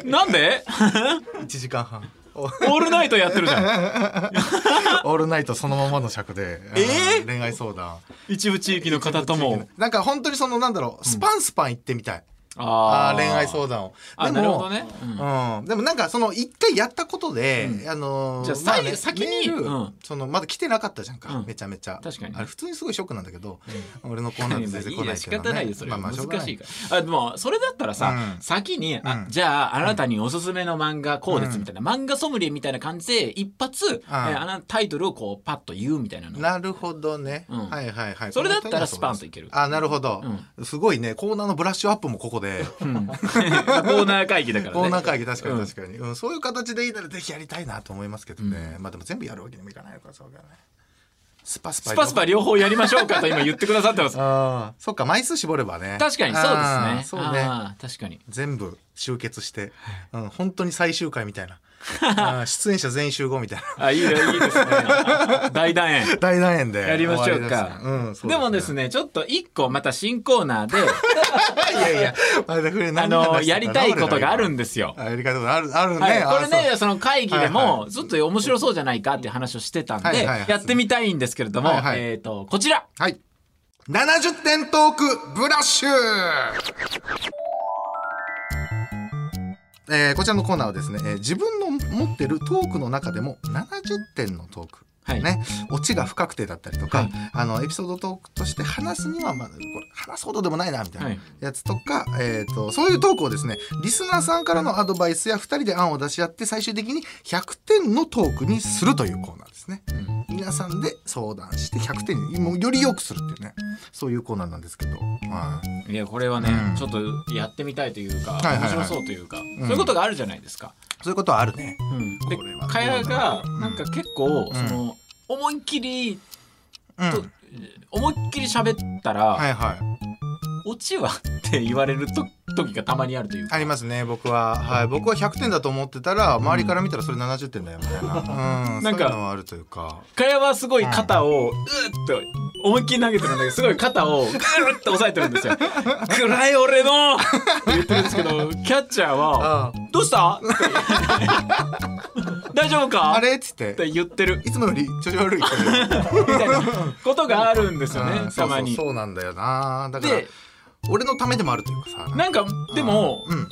Speaker 2: なんで？
Speaker 1: 1時間半。お
Speaker 2: オールナイトやってるじゃん。
Speaker 1: オールナイトそのままの尺で、
Speaker 2: えー？
Speaker 1: うん恋愛相談。
Speaker 2: 一部地域の方とも。
Speaker 1: なんか本当にそのなんだろうスパンスパン行ってみたい、
Speaker 2: あ
Speaker 1: 恋愛相談を。
Speaker 2: あなるほどね、うん。
Speaker 1: うん、でもなんかその一回やったことで、あのー
Speaker 2: じゃあ
Speaker 1: まね
Speaker 2: さい先に
Speaker 1: そのまだ来てなかったじゃんか、
Speaker 2: うん。
Speaker 1: めちゃめちゃ。
Speaker 2: 確かに。
Speaker 1: あれ普通にすごいショックなんだけど、俺のコーナーで
Speaker 2: まあ
Speaker 1: 全然来ないけど、ね、
Speaker 2: 方ないよそれ。は
Speaker 1: まあまあ
Speaker 2: 難しいから。あでもそれだったらさ、
Speaker 1: うん。
Speaker 2: 先に、あ
Speaker 1: うん。
Speaker 2: じゃああなたにおすすめの漫画こうですみたいな、漫画ソムリエみたいな感じで一発、えーあのタイトルをこうパッと言うみたいなの。
Speaker 1: なるほどね、
Speaker 2: うん。
Speaker 1: はいはいはい。
Speaker 2: それだったらスパンといける。
Speaker 1: あなるほど、すごいね。コーナーのブラッシュアップもここで
Speaker 2: うん。コーナー会議だからね。
Speaker 1: コーナー会議確か
Speaker 2: うん。
Speaker 1: に確かに、うんそういう形でいいならぜひやりたいなと思いますけどね、まあでも全部やるわけにもいかないのかそうかね。スパスパ
Speaker 2: スパスパ両方。やりましょうかと今言ってくださってます
Speaker 1: ああそっか枚数絞ればね。
Speaker 2: 確かにそうですね。
Speaker 1: そうね。
Speaker 2: 確かに。
Speaker 1: 全部集結して、うん、本当に最終回みたいなあー出演者全員集合みたいな。
Speaker 2: あいいねいいですね。大団円。
Speaker 1: 大団円で。
Speaker 2: やりましょうか。
Speaker 1: で
Speaker 2: もですねちょっと一個また新コーナーで
Speaker 1: いやいやあ
Speaker 2: あのやりたいことがあるん
Speaker 1: で
Speaker 2: ですよ。
Speaker 1: やりたいことあるあるね、
Speaker 2: はい、これねその会議で
Speaker 1: はい
Speaker 2: も
Speaker 1: は
Speaker 2: ずっと面白そうじゃないかっていう話をしてたんで、やってみたいんですけれども、えっ、とこちら。
Speaker 1: はい。70点トークブラッシュえーこちらのコーナーはですね、えー自分の持ってるトークの中でも70点のトーク。
Speaker 2: はい。
Speaker 1: ね、オチが不確定だったりとか、
Speaker 2: はい。
Speaker 1: あのエピソードトークとして話すには、まあ、これ話すほどでもないなみたいな
Speaker 2: はい。
Speaker 1: やつとか、えー、とそういうトークをですねリスナーさんからのアドバイスや2人で案を出し合って最終的に100点のトークにするというコーナーですね。皆さんで相談して100点にもうより良くするっていうねそういうコーナーなんですけど、はい。
Speaker 2: いやこれはね、
Speaker 1: うん。
Speaker 2: ちょっとやってみたいというか、
Speaker 1: はいはいはい。
Speaker 2: 面白そうというか、そういうことがあるじゃないですか。
Speaker 1: そういうことはあるね。
Speaker 2: で
Speaker 1: これは。
Speaker 2: かやが
Speaker 1: うん
Speaker 2: なんか結構、
Speaker 1: ん。
Speaker 2: その思いっきり
Speaker 1: うん。
Speaker 2: と、思いっきり喋ったら、
Speaker 1: はいはい
Speaker 2: オチは？って言われると時がたまにあるというか。
Speaker 1: ありますね僕は。はい。僕は100点だと思ってたら周りから見たらそれ70点だよみたいな、うん、
Speaker 2: なんか
Speaker 1: そういうのはあるというか。
Speaker 2: かやはすごい肩をうーっと思いっきり投げてるんだけどすごい肩をグーッと押さえてるんですよ。暗い俺のって言ってるんですけどキャッチャーは「どうした?」って大丈夫か?」
Speaker 1: あれ？っつって。
Speaker 2: って言ってる。
Speaker 1: いつもより調子悪いこ
Speaker 2: みたいなことがあるんですよねたまに。
Speaker 1: そうなんだよな。だから
Speaker 2: で
Speaker 1: 俺のためでもあるというかさ。
Speaker 2: なん。かでも
Speaker 1: うん。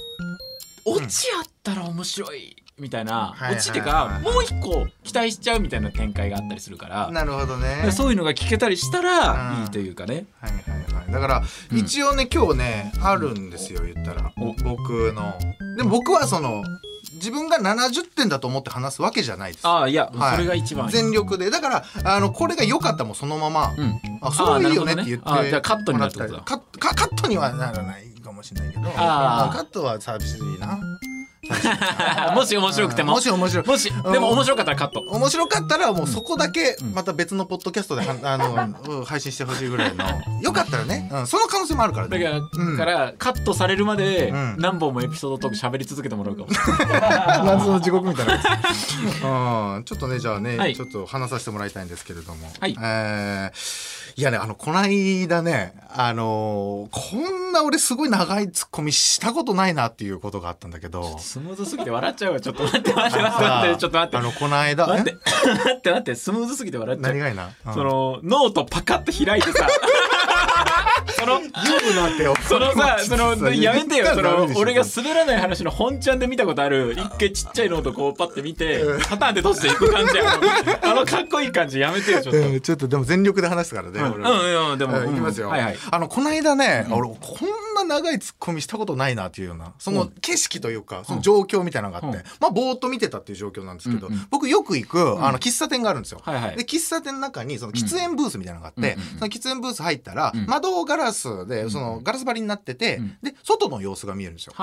Speaker 2: オチあったら面白いみたいな
Speaker 1: はいはいはい
Speaker 2: オチってかもう一個期待しちゃうみたいな展開があったりするから。
Speaker 1: なるほどね。
Speaker 2: そういうのが聞けたりしたら
Speaker 1: うん。
Speaker 2: いいというかね。
Speaker 1: はいはいはい。だから、
Speaker 2: うん。
Speaker 1: 一応ね今日ねあるんですよ言ったら。
Speaker 2: お。
Speaker 1: 僕の。でも僕はその自分が70点だと思って話すわけじゃないです。
Speaker 2: ああいや、
Speaker 1: はい。
Speaker 2: それが一番。いい。
Speaker 1: 全力で。だからあのこれが良かったらもうそのまま、
Speaker 2: うん。
Speaker 1: あそれいいよねって言って
Speaker 2: ねカットになるってことだ。
Speaker 1: カットにはならないかもしれないけど。カットは寂しいな
Speaker 2: もし面白くても。
Speaker 1: もし面白い。
Speaker 2: もしでも面白かったらカット。
Speaker 1: 面白かったらもうそこだけ
Speaker 2: うん
Speaker 1: また別のポッドキャストでは あのうん配信してほしいぐらいの。よかったらね、うん、その可能性もあるからね。
Speaker 2: だから、カットされるまで
Speaker 1: うん。
Speaker 2: 何本もエピソードトーク喋り続けてもらうかも。
Speaker 1: 夏の地獄みたいなうん。ちょっとねじゃあね、
Speaker 2: はい。
Speaker 1: ちょっと話させてもらいたいんですけれども、
Speaker 2: はい。
Speaker 1: えーいやねあのこないだねあのーこんな俺すごい長いツッコミしたことないなっていうことがあったんだけど
Speaker 2: スムーズすぎて笑っちゃうわ。ちょっと待って待って待ってちょっと待って
Speaker 1: あのこの間
Speaker 2: 待って 待って待ってスムーズすぎて笑っちゃう。
Speaker 1: 何がいいな、うん
Speaker 2: そのノートパカッと開いてさ。そのそのさ、その、やめてよ、その、俺が
Speaker 1: す
Speaker 2: 滑らない話の本ちゃんで見たことある、一回ちっちゃいノートこうパッて見て、パターンで閉じていく感じあの あのかっこいい感じやめてよ、ちょっと。うん、
Speaker 1: ちょっとでも全力で話すからね、俺は。
Speaker 2: うん、でも、
Speaker 1: うんいきますよ、
Speaker 2: はいはい。
Speaker 1: あのこの間ね、俺こんな長いツッコミしたことないなっていうようなその景色というかその状況みたいなのがあって、
Speaker 2: うん。
Speaker 1: まあぼーっと見てたっていう状況なんですけど、
Speaker 2: うんうん。
Speaker 1: 僕よく行くあの喫茶店があるんですよ。
Speaker 2: はいはい。
Speaker 1: で喫茶店の中にその喫煙ブースみたいなのがあって、
Speaker 2: うんうんうん。
Speaker 1: その喫煙ブース入ったら、
Speaker 2: うん。
Speaker 1: 窓ガラスでそのガラス張りになってて、
Speaker 2: うん。
Speaker 1: で外の様子が見えるんですよ。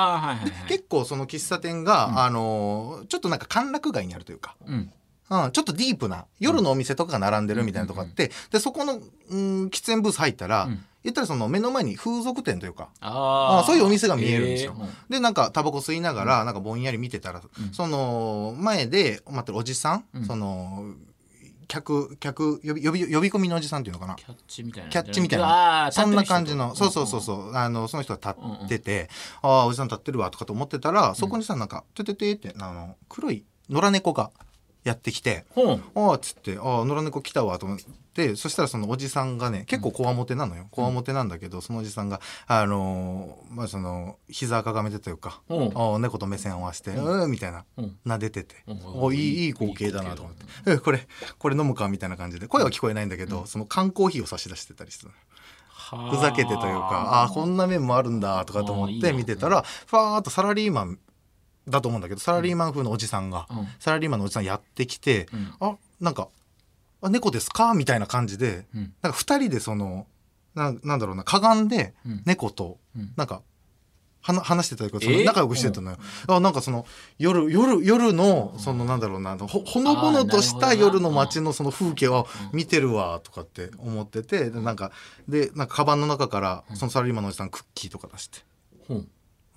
Speaker 1: 結構その喫茶店が、あのーちょっとなんか歓楽街にあるというか、
Speaker 2: うん。
Speaker 1: うん、ちょっとディープな夜のお店とかが並んでるみたいなとこあって、でそこの、うん、喫煙ブース入ったら、
Speaker 2: うん。
Speaker 1: 言ったらその目の前に風俗店というか
Speaker 2: あ
Speaker 1: あそういうお店が見えるんですよ。
Speaker 2: えー
Speaker 1: でなんかタバコ吸いながらなんかぼんやり見てたら、
Speaker 2: うん。
Speaker 1: その前で待ってるおじさん。その客客呼び呼び呼び込みのおじさんっていうのかな？
Speaker 2: キャッチみたいな。
Speaker 1: キャッチみたいな。そんな感じの、そうそうそうそう。あのその人が立ってて、ああおじさん立ってるわとかと思ってたらそこにさなんか「ててて」ってあの黒い野良猫がやってきて。ああっつって「ああ野良猫来たわ」と思ってそしたらそのおじさんがね結構こわもてなのよ。こわもてなんだけどそのおじさんがあのーまあその膝かがめてというか
Speaker 2: ほん。
Speaker 1: ああ猫と目線を合わせて「うん」みたいな
Speaker 2: うん。
Speaker 1: 撫でてて
Speaker 2: うん。
Speaker 1: おいいいい光景だなと思って「えこれこれ飲むか」みたいな感じで声は聞こえないんだけどその缶コーヒーを差し出してたりする
Speaker 2: は
Speaker 1: ふざけてというかああーこんな面もあるんだとかと思って見てたらファーっとサラリーマンだと思うんだけどサラリーマン風のおじさんが
Speaker 2: うん。
Speaker 1: サラリーマンのおじさんやってきて
Speaker 2: うん。
Speaker 1: あなんか「あ猫ですか?」みたいな感じで
Speaker 2: うん。
Speaker 1: なんか2人でそのななんだろうなかがんで
Speaker 2: うん。
Speaker 1: 猫と
Speaker 2: うん。
Speaker 1: なんかはな話してたけどその
Speaker 2: えー？
Speaker 1: 仲良くしてたのよ、あなんかその夜夜夜のそのなんだろうなほほのぼのとした夜の街のその風景を見てるわとかって思っててでなんかでなんかカバンの中からそのサラリーマンのおじさんクッキーとか出して。
Speaker 2: ほん。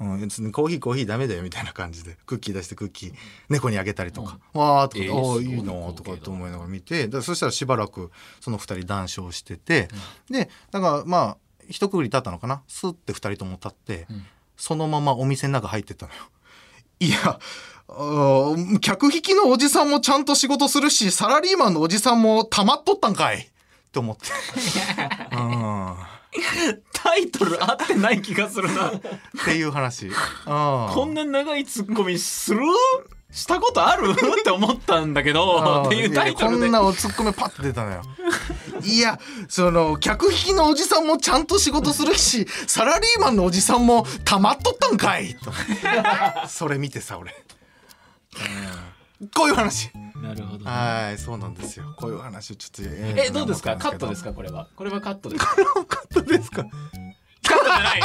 Speaker 1: うん、別にコーヒーコーヒーダメだよみたいな感じでクッキー出してクッキー猫にあげたりとか、わーとか、
Speaker 2: えー
Speaker 1: おーいい
Speaker 2: すごい光景だ
Speaker 1: なとか。って思いながら見てでそしたらしばらくその二人談笑してて、でだからまあ一区切り経ったのかなスッて二人とも立って、
Speaker 2: ん。
Speaker 1: そのままお店の中入ってったのよ。いや客引きのおじさんもちゃんと仕事するしサラリーマンのおじさんもたまっとったんかいって思って。うん
Speaker 2: タイトル合ってない気がするな。
Speaker 1: っていう話。うん
Speaker 2: こんな長いツッコミする？したことある？って思ったんだけどっていうタイトルで。
Speaker 1: こんなおツッコミパッと出たのよ。いやその客引きのおじさんもちゃんと仕事するしサラリーマンのおじさんもたまっとったんかいと。それ見てさ俺、う んこういう話
Speaker 2: なるほどね。
Speaker 1: はいそうなんですよ。こういう話をちょっと
Speaker 2: えどうですか？カットです
Speaker 1: か？
Speaker 2: かこれは。これはカットですか？
Speaker 1: カットですか？
Speaker 2: カットじゃない。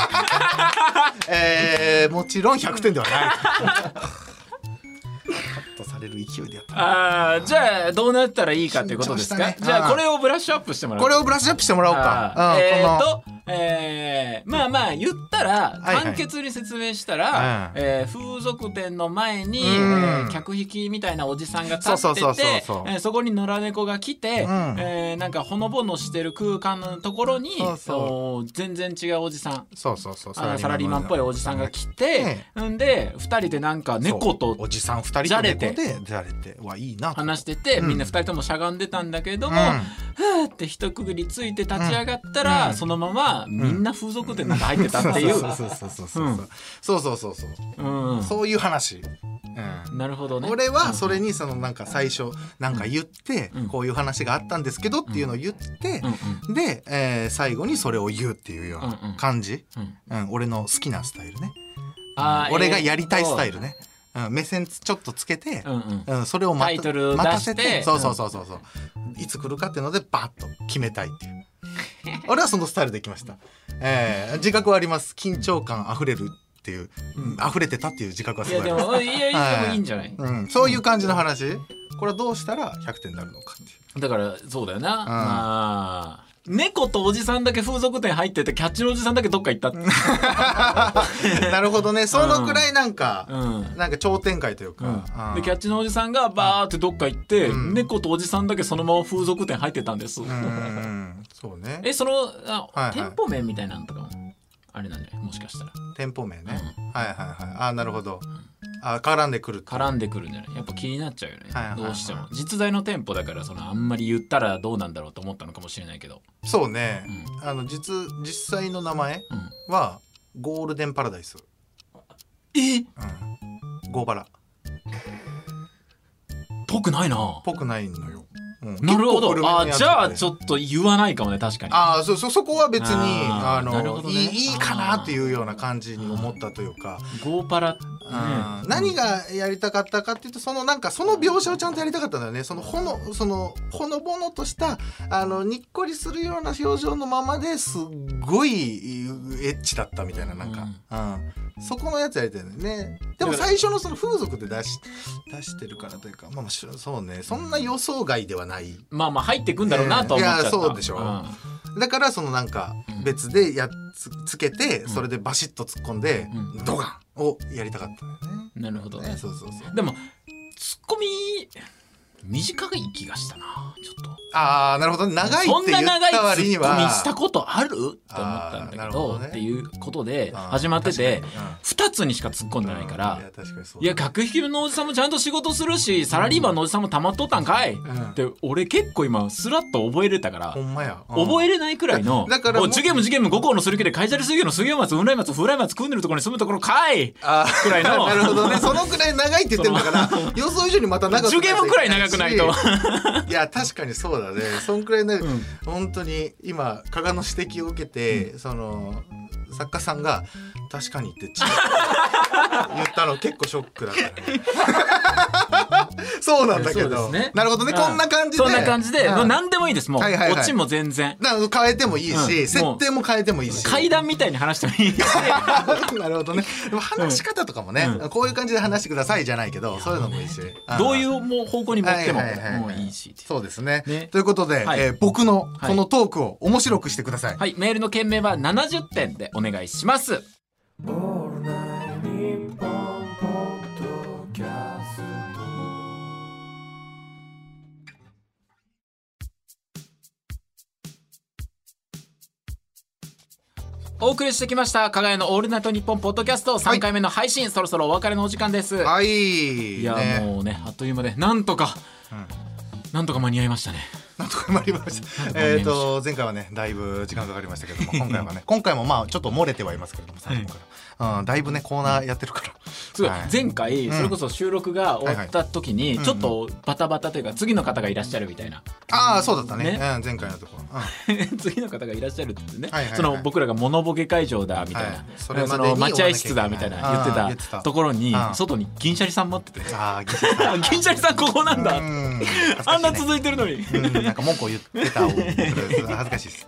Speaker 1: えー、もちろん100点ではないれる勢いでやった。
Speaker 2: あーじゃあどうなったらいいかっていうことですか、
Speaker 1: ね。
Speaker 2: じゃあこれをブラッシュアップしてもらう
Speaker 1: これをブラッシュアップしてもらおうか。うん
Speaker 2: えー
Speaker 1: この。
Speaker 2: と、えーまあまあ言ったら
Speaker 1: はいはい。
Speaker 2: 簡潔に説明したら、
Speaker 1: うん。
Speaker 2: えー風俗店の前に、
Speaker 1: うん。
Speaker 2: えー客引きみたいなおじさんが立ってて
Speaker 1: そ
Speaker 2: こに野良猫が来て、
Speaker 1: うん。
Speaker 2: えーなんかほのぼのしてる空間のところに
Speaker 1: そう
Speaker 2: 全然違うおじさん
Speaker 1: そうそうそう。
Speaker 2: サラリーマンっぽいおじさんが来て、ん。で2人でなんか猫と
Speaker 1: おじさん二人
Speaker 2: じゃれて
Speaker 1: と猫でじゃれてわいいなと
Speaker 2: 話してて、
Speaker 1: うん。
Speaker 2: みんな2人ともしゃがんでたんだけども、
Speaker 1: うん。
Speaker 2: ふーって一区切りついて立ち上がったら、
Speaker 1: うん。
Speaker 2: そのままみんな風俗店なんか入ってたっていう、
Speaker 1: そうそうそうそうそう
Speaker 2: うん。
Speaker 1: そうそうそうそう。
Speaker 2: うん。
Speaker 1: そういう話、うん。
Speaker 2: なるほどね。
Speaker 1: 俺はそれにそのなんか最初なんか言って
Speaker 2: うん。
Speaker 1: こういう話があったんですけどっていうのを言って
Speaker 2: うん
Speaker 1: で、えー最後にそれを言うっていうよう
Speaker 2: うんう
Speaker 1: なん。感じ、
Speaker 2: うん。
Speaker 1: うん、俺の好きなスタイルね。俺がやりたいスタイル
Speaker 2: ね
Speaker 1: ね、うん、目線ちょっとつけて
Speaker 2: う、んうん。
Speaker 1: うん、それを待
Speaker 2: タイトル
Speaker 1: 待た
Speaker 2: 出して。
Speaker 1: せてそうそうそうそうそう。いつ来るかっていうのでバッと決めたいっていう。俺はそのスタイルできました、えー自覚はあります。緊張感あふれるっていう、うん、溢れてたっていう自覚はいす
Speaker 2: やで
Speaker 1: ごいあります。
Speaker 2: もいやいやい。いんじゃない、
Speaker 1: うん、そういう感じの話。これはどうしたら100点になるのかっていう。
Speaker 2: だからそうだよな、まあ猫とおじさんだけ風俗店入っててキャッチのおじさんだけどっか行った
Speaker 1: なるほどね。そのくらいなんか、
Speaker 2: うん。
Speaker 1: なんか超展開というか、うん。
Speaker 2: でキャッチのおじさんがバーってどっか行って、
Speaker 1: うん。
Speaker 2: 猫とおじさんだけそのまま風俗店入ってたんです、
Speaker 1: そうね。
Speaker 2: えそのあ、
Speaker 1: はいはい。
Speaker 2: 店舗名みたいなのとかも？あれなんじゃない？もしかしたら。
Speaker 1: 店舗名ね、はいはいはい。あなるほど、あ絡んでくる
Speaker 2: 絡んでくるんじゃない？やっぱ気になっちゃうよね、
Speaker 1: はいはいはい。
Speaker 2: どうしても。実在の店舗だからそのあんまり言ったらどうなんだろうと思ったのかもしれないけど、
Speaker 1: そうね、
Speaker 2: う
Speaker 1: あの実実際の名前
Speaker 2: うん、
Speaker 1: はゴールデンパラダイス、
Speaker 2: え？
Speaker 1: うん、ゴーバラ。
Speaker 2: ぽくないな。
Speaker 1: ぽくないのよ、うん。
Speaker 2: なるほど。あじゃあちょっと言わないかもね確かに。
Speaker 1: ああそそそこは別に
Speaker 2: あ
Speaker 1: の、
Speaker 2: ね。
Speaker 1: いいかなっていうような感じに思ったというか、
Speaker 2: ゴーパラ、ね。
Speaker 1: うん。何がやりたかったかっていうとそのなんかその描写をちゃんとやりたかったんだよね。そのほのそのほのぼのとしたあのにっこりするような表情のままですっごいエッチだったみたいななんか、うん。そこのやつやりたいんだよね。でも最初のその風俗で出し出してるからというかまあそうね。そんな予想外ではない。
Speaker 2: まあまあ入ってくんだろうなとは思っちゃった、
Speaker 1: いやそうでしょ。
Speaker 2: ん。
Speaker 1: だからそのなんか
Speaker 2: うん
Speaker 1: 別でやっつつけてそれでバシッと突っ込んで
Speaker 2: うん。
Speaker 1: ドガンをやりたかったんだよね。
Speaker 2: なるほどね。
Speaker 1: ねそうそうそう。
Speaker 2: でもツッコミ短い気がしたなちょっと。
Speaker 1: ああなるほど。ね長いって
Speaker 2: そん
Speaker 1: 言っ
Speaker 2: な長い
Speaker 1: た割に
Speaker 2: ツッコミ
Speaker 1: は
Speaker 2: したことある？って思ったんだけ
Speaker 1: どね
Speaker 2: どっていうことで始まってて
Speaker 1: うん。
Speaker 2: 2つにしか突っ込んでないから。
Speaker 1: いや確かにそう
Speaker 2: いや学引きのおじさんもちゃんと仕事するしサラリーマンのおじさんもたまっとったんかい？
Speaker 1: うん。
Speaker 2: って俺結構今スラッと覚えれたから
Speaker 1: ほんまや。
Speaker 2: 覚え
Speaker 1: れ
Speaker 2: れないくらいの
Speaker 1: だからもう
Speaker 2: おジュゲムジュゲム五校のする気で会社で水魚の水魚松雲来松風来松組んでるところに住むところかい？くらいの。
Speaker 1: なるほどね。そのくらい長いって言ってるんだから 予想以上にまた長く
Speaker 2: ジュゲムくらい長くないと。
Speaker 1: いや確かにそうだね。そんくらいね、
Speaker 2: ん。
Speaker 1: 本当に今加賀の指摘を受けて、その作家さんが「確かに」ってち言ったの結構ショックだったね そうなんだけど、
Speaker 2: ね。
Speaker 1: なるほどね、
Speaker 2: うん。
Speaker 1: こんな感じで。
Speaker 2: そんな感じで、
Speaker 1: うん。
Speaker 2: もう何でもいいです。もう、
Speaker 1: はいはいはい。
Speaker 2: オチも全然。
Speaker 1: だから変えてもいいし、
Speaker 2: うん。
Speaker 1: 設定も変えてもいいし。
Speaker 2: 階段みたいに話してもいいし。
Speaker 1: なるほどね。でも話し方とかもね、
Speaker 2: うん。
Speaker 1: こういう感じで話してくださいじゃないけどそういうのもいいし。
Speaker 2: どういううもう方向に持っても
Speaker 1: はいはいはいはい。
Speaker 2: もういいし。
Speaker 1: そうですね。
Speaker 2: ね。
Speaker 1: ということで、
Speaker 2: はい。
Speaker 1: えー僕のこのトークを面白くしてください、
Speaker 2: はい。メールの件名は70点でお願いしますお送りしてきました加賀屋のオールナイトニッポンポッドキャスト。3回目の配信、そろそろお別れのお時間です、
Speaker 1: はい。
Speaker 2: いや、
Speaker 1: ね。
Speaker 2: もうねあっという間でなんとか、
Speaker 1: うん。
Speaker 2: なんとか間に合いましたね
Speaker 1: なんとか参りました。えっと前回はねだいぶ時間かかりましたけども今回はね今回もまあちょっと漏れてはいますけれども最後から、うん、だいぶねコーナーやってるから。
Speaker 2: すごい。
Speaker 1: はい。
Speaker 2: 前回それこそ収録が終わった時に
Speaker 1: はい
Speaker 2: ちょっとバタバタというか次の方がいらっしゃるみたいな。
Speaker 1: ああそうだったね。
Speaker 2: ね。
Speaker 1: うん、前回のところ。うん。
Speaker 2: 次の方がいらっしゃるってね、その僕らがモノボケ会場だみたいな、
Speaker 1: はい。そ
Speaker 2: そ
Speaker 1: れまでに
Speaker 2: の待合室だみたいな言って
Speaker 1: た
Speaker 2: た。ところに
Speaker 1: うん。
Speaker 2: 外に銀シャリさん待ってて。
Speaker 1: ああ
Speaker 2: 銀シャリさん。ここなんだ、
Speaker 1: うん。
Speaker 2: あんな続いてるのに、
Speaker 1: うん、なんか文句を言ってた恥ずかしいです。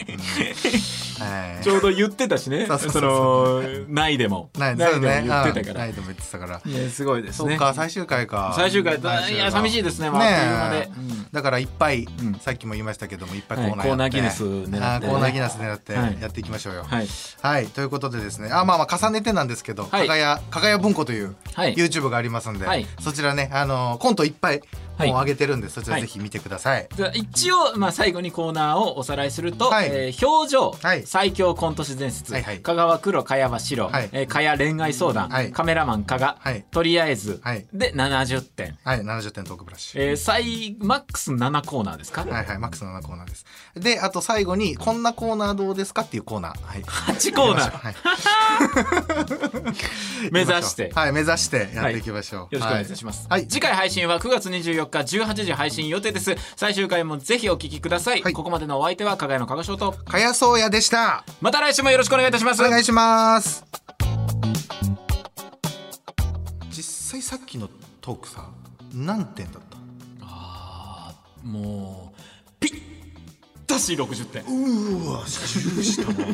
Speaker 1: うん。はい。
Speaker 2: ちょうど言ってたしね。
Speaker 1: そ
Speaker 2: のないでも。
Speaker 1: ない
Speaker 2: でも。言ってたから。
Speaker 1: うんないでも言ってたから。
Speaker 2: すごいですね。
Speaker 1: そうか最終回か。
Speaker 2: 最終回
Speaker 1: 最終
Speaker 2: いや寂しいですね、まあ、
Speaker 1: ね
Speaker 2: う
Speaker 1: だからいっぱい、
Speaker 2: ん。
Speaker 1: さっきも言いましたけどもいっぱいコ
Speaker 2: はい
Speaker 1: ーナーやって、
Speaker 2: コーナーギネス狙ってね。
Speaker 1: コーナーギネス狙って
Speaker 2: はい。
Speaker 1: やっていきましょうよ。
Speaker 2: はい。
Speaker 1: はい、ということでですね。あまあまあ重ねてなんですけど、
Speaker 2: はい。
Speaker 1: かがやかがや文庫という
Speaker 2: はい。
Speaker 1: YouTube がありますんで、
Speaker 2: はい。
Speaker 1: そちらねあのコントいっぱい
Speaker 2: はい
Speaker 1: もう上げてるんで、そちら
Speaker 2: はい。
Speaker 1: ぜひ見てください。
Speaker 2: 一応、まあ、最後にコーナーをおさらいすると「
Speaker 1: はい。
Speaker 2: えー表情、
Speaker 1: はい。
Speaker 2: 最強コント師伝説」香川黒茅場白」
Speaker 1: はい。
Speaker 2: えー茅恋愛相談」
Speaker 1: はい。
Speaker 2: カメラマン加賀」
Speaker 1: はい。
Speaker 2: とりあえず」
Speaker 1: はい。
Speaker 2: で70点、
Speaker 1: はい、70点トークブラシ。
Speaker 2: えー、最マックス7コーナーですか、
Speaker 1: はいはい、マックスの7コーナーです。で、あと最後に、こんなコーナーどうですかっていうコーナー。はい。
Speaker 2: 8コーナー。
Speaker 1: はい。
Speaker 2: 目指して。
Speaker 1: はい、目指してやっていきましょう。
Speaker 2: よろしくお願いい。たします、
Speaker 1: はい。
Speaker 2: 次回配信は9月24日18時配信予定です。最終回もぜひお聞きください、
Speaker 1: はい。
Speaker 2: ここまでのお相手は加賀谷の加賀翔と。
Speaker 1: かやそうやでした。
Speaker 2: また来週もよろしくお願いいたします。
Speaker 1: お願いします。実際さっきのトークさ、何点だった？
Speaker 2: もうピッタシ60点。
Speaker 1: うーわ、しかししたな。